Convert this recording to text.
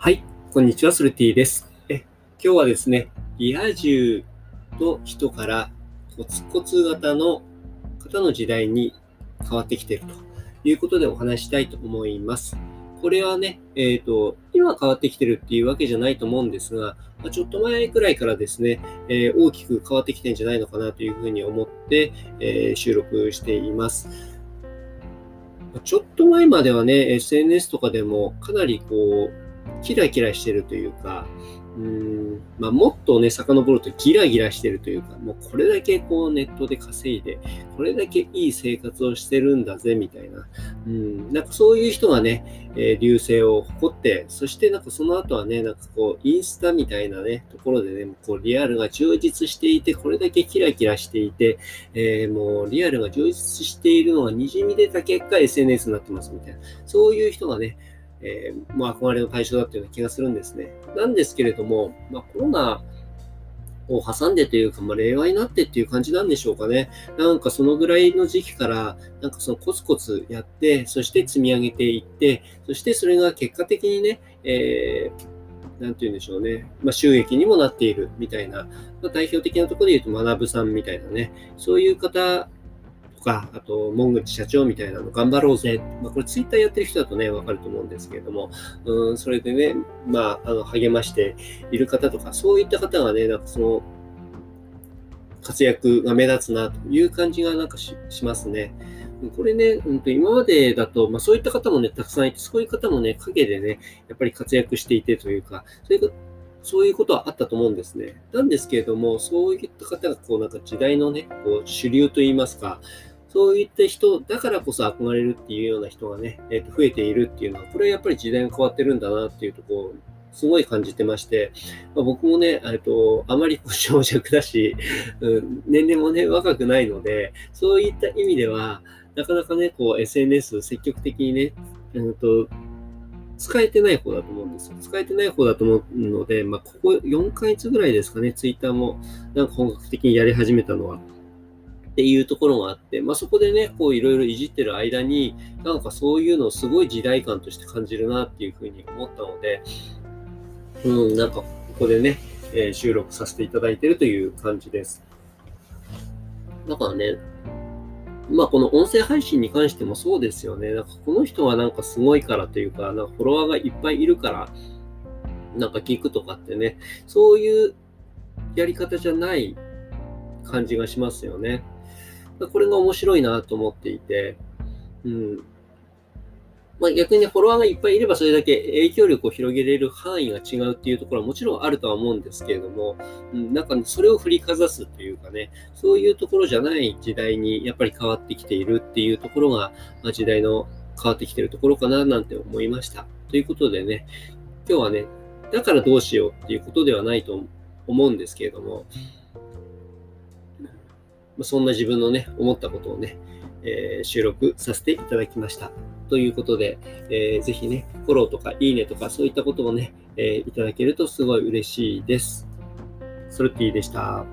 はい、こんにちは、ソルティです。え今日はですね、リア充の人からコツコツ型の方の時代に変わってきているということでお話したいと思います。これはね、えっ、ー、と、今変わってきてるっていうわけじゃないと思うんですが、まちょっと前くらいからですね、えー、大きく変わってきてんじゃないのかなというふうに思って、えー、収録しています。ちょっと前まではね、SNS とかでもかなりこう、キラキラしてるというか、うん、まあ、もっとね、遡るとギラギラしてるというか、もうこれだけこうネットで稼いで、これだけいい生活をしてるんだぜ、みたいな。うん、なんかそういう人がね、えー、流星を誇って、そしてなんかその後はね、なんかこう、インスタみたいなね、ところでね、こうリアルが充実していて、これだけキラキラしていて、えー、もうリアルが充実しているのが滲み出た結果 SNS になってますみたいな。そういう人がね、えー、まあ、憧れの対象だったような気がするんですね。なんですけれども、まあ、コロナを挟んでというか、まあ、令和になってっていう感じなんでしょうかね。なんかそのぐらいの時期から、なんかそのコツコツやって、そして積み上げていって、そしてそれが結果的にね、えー、なんて言うんでしょうね。まあ、収益にもなっているみたいな、まあ、代表的なところで言うと、学ぶさんみたいなね、そういう方とか、あと、門口社長みたいなの頑張ろうぜ。まあ、これツイッターやってる人だとね、わかると思うんですけれども、うん、それでね、まあ、あの、励ましている方とか、そういった方がね、なんかその、活躍が目立つなという感じがなんかしますね。これね、うん、と今までだと、まあ、そういった方もね、たくさんいて、そういう方もね、陰でね、やっぱり活躍していてというか、そういうそういうことはあったと思うんですね。なんですけれども、そういった方が、こう、なんか時代のね、こう、主流といいますか、そういった人だからこそ憧れるっていうような人がね、えー、と増えているっていうのは、これはやっぱり時代が変わってるんだなっていうところをすごい感じてまして、まあ、僕もね、えっと、あまり長尺だし、うん、年齢もね、若くないので、そういった意味では、なかなかね、こう、SNS 積極的にね、うんと、使えてない方だと思うんですよ。使えてない方だと思うので、まあ、ここ4ヶ月ぐらいですかね、ツイッターもなんか本格的にやり始めたのは。っていうところがあって、まあ、そこでね、こういろいろいじってる間に、なんかそういうのをすごい時代感として感じるなっていうふうに思ったので、うん、なんかここでね、えー、収録させていただいてるという感じです。だからね、まあこの音声配信に関してもそうですよね。なんかこの人はなんかすごいからというか、なんかフォロワーがいっぱいいるから、なんか聞くとかってね、そういうやり方じゃない感じがしますよね。これが面白いなと思っていて、うん。まあ、逆にフォロワーがいっぱいいればそれだけ影響力を広げれる範囲が違うっていうところはもちろんあるとは思うんですけれども、うん、なんかねそれを振りかざすというかね、そういうところじゃない時代にやっぱり変わってきているっていうところが、まあ、時代の変わってきてるところかななんて思いました。ということでね、今日はね、だからどうしようっていうことではないと思うんですけれども、そんな自分のね、思ったことをね、えー、収録させていただきました。ということで、えー、ぜひね、フォローとかいいねとかそういったことをね、えー、いただけるとすごい嬉しいです。ソルティでした。